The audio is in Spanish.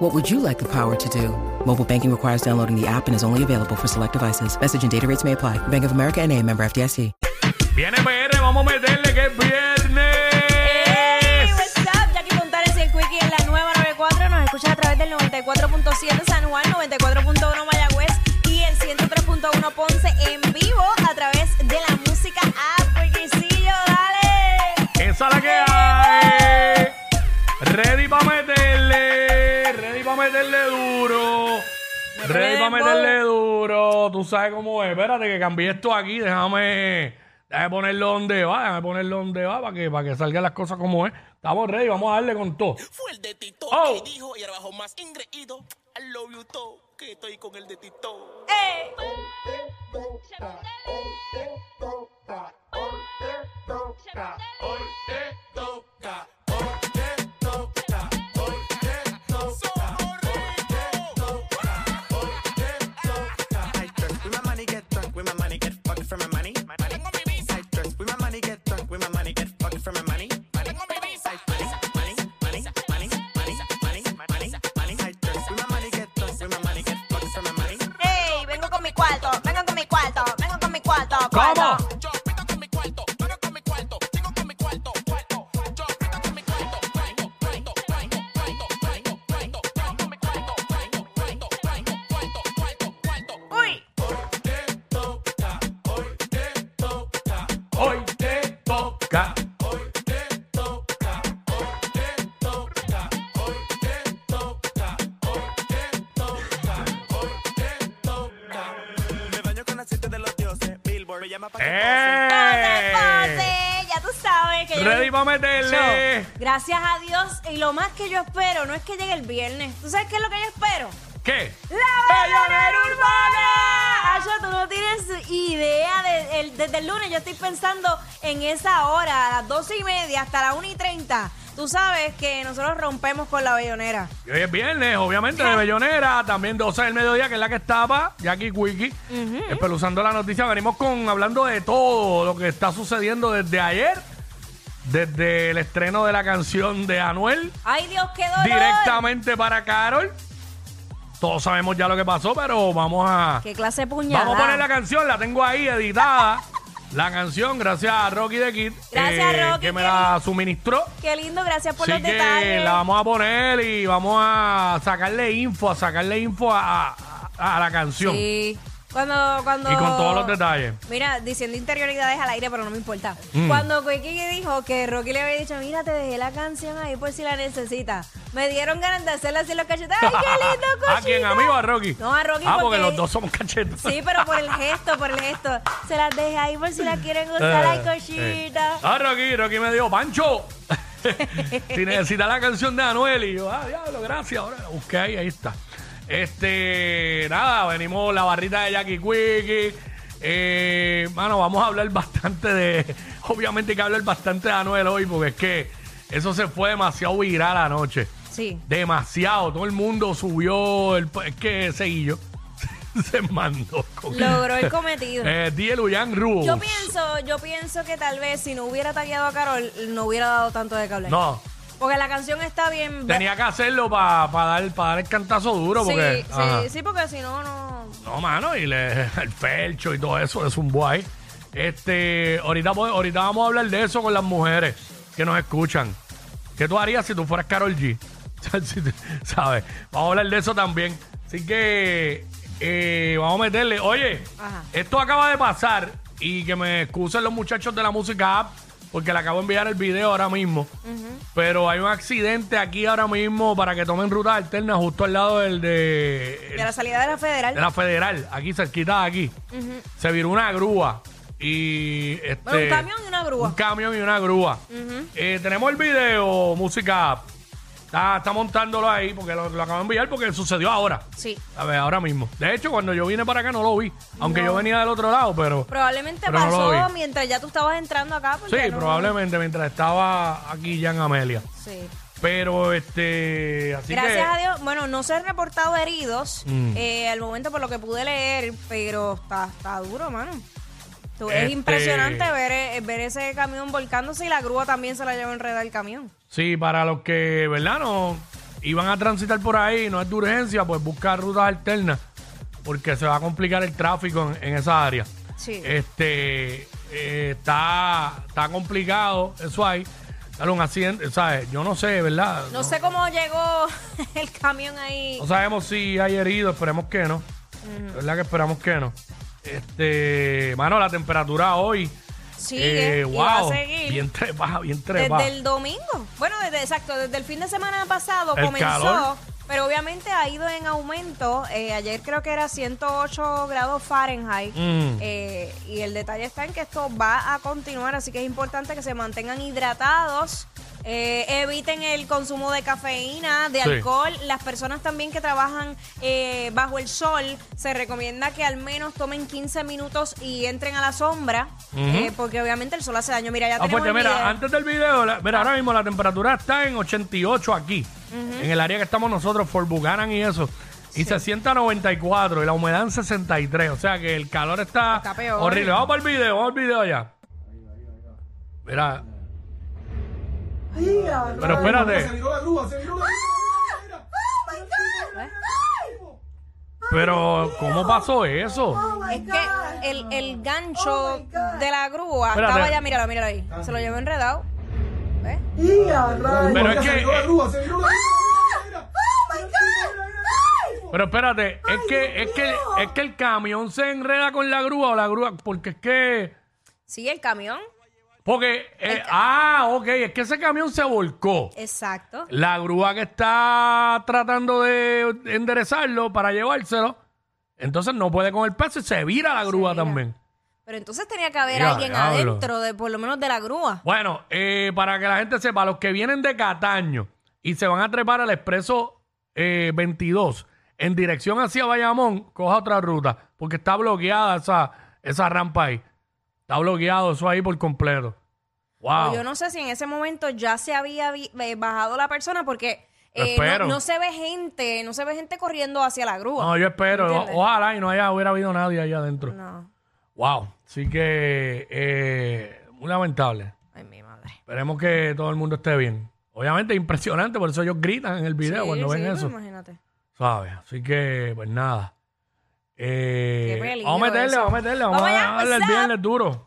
What would you like the power to do? Mobile banking requires downloading the app and is only available for select devices. Message and data rates may apply. Bank of America and a member FDIC. Viene PR, vamos a meterle que es viernes. Hey, what's up? Jackie Fontanes y el Quickie en la nueva 94. Nos escuchas a través del 94.7 San Juan, 94.1 Ready para meterle duro. Tú sabes cómo es. Espérate que cambié esto aquí. Déjame, déjame ponerlo donde va. Déjame ponerlo donde va para que, para que salgan las cosas como es. Estamos ready. Vamos a darle con todo. Fue el de Tito Oh. que dijo y ahora bajo más ingreído. I love you todo, que estoy con el de Tito. Eh. I llama para que ¡Eh! Ponce, ya tú sabes que yo- Ready para meterle. Yo, gracias a Dios, y lo más que yo espero no es que llegue el viernes. ¿Tú sabes qué es lo que yo espero? ¿Qué? ¡La Bellonera Urbana! Ayo, tú no tienes idea. de- el- desde el lunes yo estoy pensando en esa hora, a las doce y media hasta las 1 y 30. Tú sabes que nosotros rompemos con la Bellonera. Y hoy es viernes, obviamente, de Bellonera, también 12 del mediodía, que es la que estaba, Jackie Quickie, espeluzando la noticia. Venimos con hablando de todo lo que está sucediendo desde ayer, desde el estreno de la canción de Anuel, ¡Ay, Dios, qué dolor! directamente para Carol. Todos sabemos ya lo que pasó, pero vamos a... ¡Qué clase de puñalada! Vamos a poner la canción, la tengo ahí editada. La canción, gracias a Rocky de Kid, Gracias, Rocky, que me la suministró. ¡Qué lindo! Gracias por Así los que detalles. la vamos a poner y vamos a sacarle info, a sacarle info a, a- a la canción. Sí. Cuando, cuando... Y con todos los detalles. Mira, diciendo interioridades al aire, pero no me importa. Mm. Cuando Quickie dijo que Rocky le había dicho, mira, te dejé la canción ahí por si la necesitas. Me dieron ganas de hacerle así los cachetes. ¡Ay, qué lindo, cochita! ¿A quién? ¿A mí o a Rocky? No, a Rocky Ah, porque, porque- los dos somos cachetos. Sí, pero por el gesto, por el gesto. Se las dejé ahí por si la quieren usar, ay, cochita. Ah, Rocky, Rocky me dijo, Pancho, si necesitas la canción de Anuel. Y yo, ah, diablo, gracias. Ahora la busqué ahí, ahí está. Este, nada, venimos la barrita de Jackie Quickie. Eh, mano, vamos a hablar bastante de. Obviamente hay que hablar bastante de Anuel hoy, porque es que eso se fue demasiado viral anoche. Sí. Demasiado. Todo el mundo subió. El, es que seguí yo. se mandó con. Logró el cometido. Eh, Luyan Rules. Yo pienso, yo pienso que tal vez si no hubiera tagueado a Carol, no hubiera dado tanto de cable. No, Porque la canción está bien. tenía que hacerlo para dar, pa dar el cantazo duro. Porque, sí, ajá. sí, sí, porque si no, no. No, mano, y le, el felcho y todo eso es un guay. Este, ahorita, ahorita vamos a hablar de eso con las mujeres que nos escuchan. ¿Qué tú harías si tú fueras Carol G? ¿Sabes? Vamos a hablar de eso también. Así que eh, vamos a meterle. Oye, Ajá. esto acaba de pasar y que me excusen los muchachos de la música app porque le acabo de enviar el video ahora mismo. Pero hay un accidente aquí ahora mismo para que tomen ruta alterna justo al lado del de, De la salida de la federal. de la federal, aquí cerquita de aquí. Se viró una grúa. Y este, Bueno, un camión y una grúa. Un camión y una grúa. Eh, tenemos el video, música. Está, está montándolo ahí porque lo, lo acabo de enviar porque sucedió ahora. Sí. A ver, ahora mismo. De hecho, cuando yo vine para acá no lo vi. Aunque yo venía del otro lado, pero. Probablemente Pero no lo pasó vi. mientras ya tú estabas entrando acá. porque Sí, no- probablemente mientras estaba aquí ya en Amelia. Sí. Pero este. Así Gracias que. a Dios, bueno, no se han reportado heridos Mm. eh, al momento por lo que pude leer, pero está, está duro, mano. Tú- Este- Es impresionante ver, eh, ver ese camión volcándose y la grúa también se la llevó enredada el camión. Sí, para los que, ¿verdad? No iban a transitar por ahí, no es de urgencia, pues buscar rutas alternas. Porque se va a complicar el tráfico en, en esa área. Sí. Este. eh, está, está complicado, eso hay. Dale un accidente, ¿sabes? Yo no sé, ¿verdad? No sé cómo llegó el camión ahí. No sabemos si hay heridos, esperemos que no. ¿Verdad que esperamos que no? Este, mano, la temperatura hoy. Sigue eh, y va a wow, seguir. bien trepada, bien trepada. Desde el domingo. Bueno, desde, exacto, desde el fin de semana pasado El comenzó, calor. pero obviamente ha ido en aumento. Eh, ayer creo que era 108 grados Fahrenheit. Mm. Eh, y el detalle está en que esto va a continuar, así que es importante que se mantengan hidratados. Eh, eviten el consumo de cafeína, de Sí. alcohol. Las personas también que trabajan eh, bajo el sol, se recomienda que al menos tomen 15 minutos y entren a la sombra, eh, porque obviamente el sol hace daño. Mira, ya Ah, tenemos fuerte. el mira, video. antes del video, la- mira, ahora mismo la temperatura está en 88 aquí, en el área que estamos nosotros, Fort Buchanan y eso. Y se sienta 94 y la humedad en 63. O sea que el calor está, Está peor. horrible. Vamos para el video, vamos al video ya. Mira. Pero espérate. Pero, ¿cómo pasó eso? Es que el, el gancho de la grúa Espérate. estaba ya, míralo, míralo ahí. Se lo llevó enredado. ¿Ves? Pero es que. Pero espérate, es que, es que, es que el camión se enreda con la grúa o la grúa, porque es que. Sí, el camión. Porque. eh, ah, ok, es que ese camión se volcó. Exacto. La grúa que está tratando de enderezarlo para llevárselo, entonces no puede con el peso y se vira la grúa vira. también. Pero entonces tenía que haber Ya, alguien diablo. adentro, de por lo menos de la grúa. Bueno, eh, para que la gente sepa, los que vienen de Cataño y se van a trepar al expreso eh, 22 en dirección hacia Bayamón, coja otra ruta, porque está bloqueada esa, esa rampa ahí. Está bloqueado eso ahí por completo. Wow. O Yo no sé si en ese momento ya se había eh, bajado la persona porque eh, no, no se ve gente, no se ve gente corriendo hacia la grúa. No, yo espero. Ojalá y no haya, hubiera habido nadie allá adentro. No. Wow. Así que, eh, muy lamentable. Ay, mi madre. Esperemos que todo el mundo esté bien. Obviamente impresionante, por eso ellos gritan en el video Sí, cuando ven pues eso. imagínate. ¿Sabes? Así que, pues nada. Eh, Qué vamos a meterle, eso. vamos a meterle, vamos, Vamos a darle el viernes duro.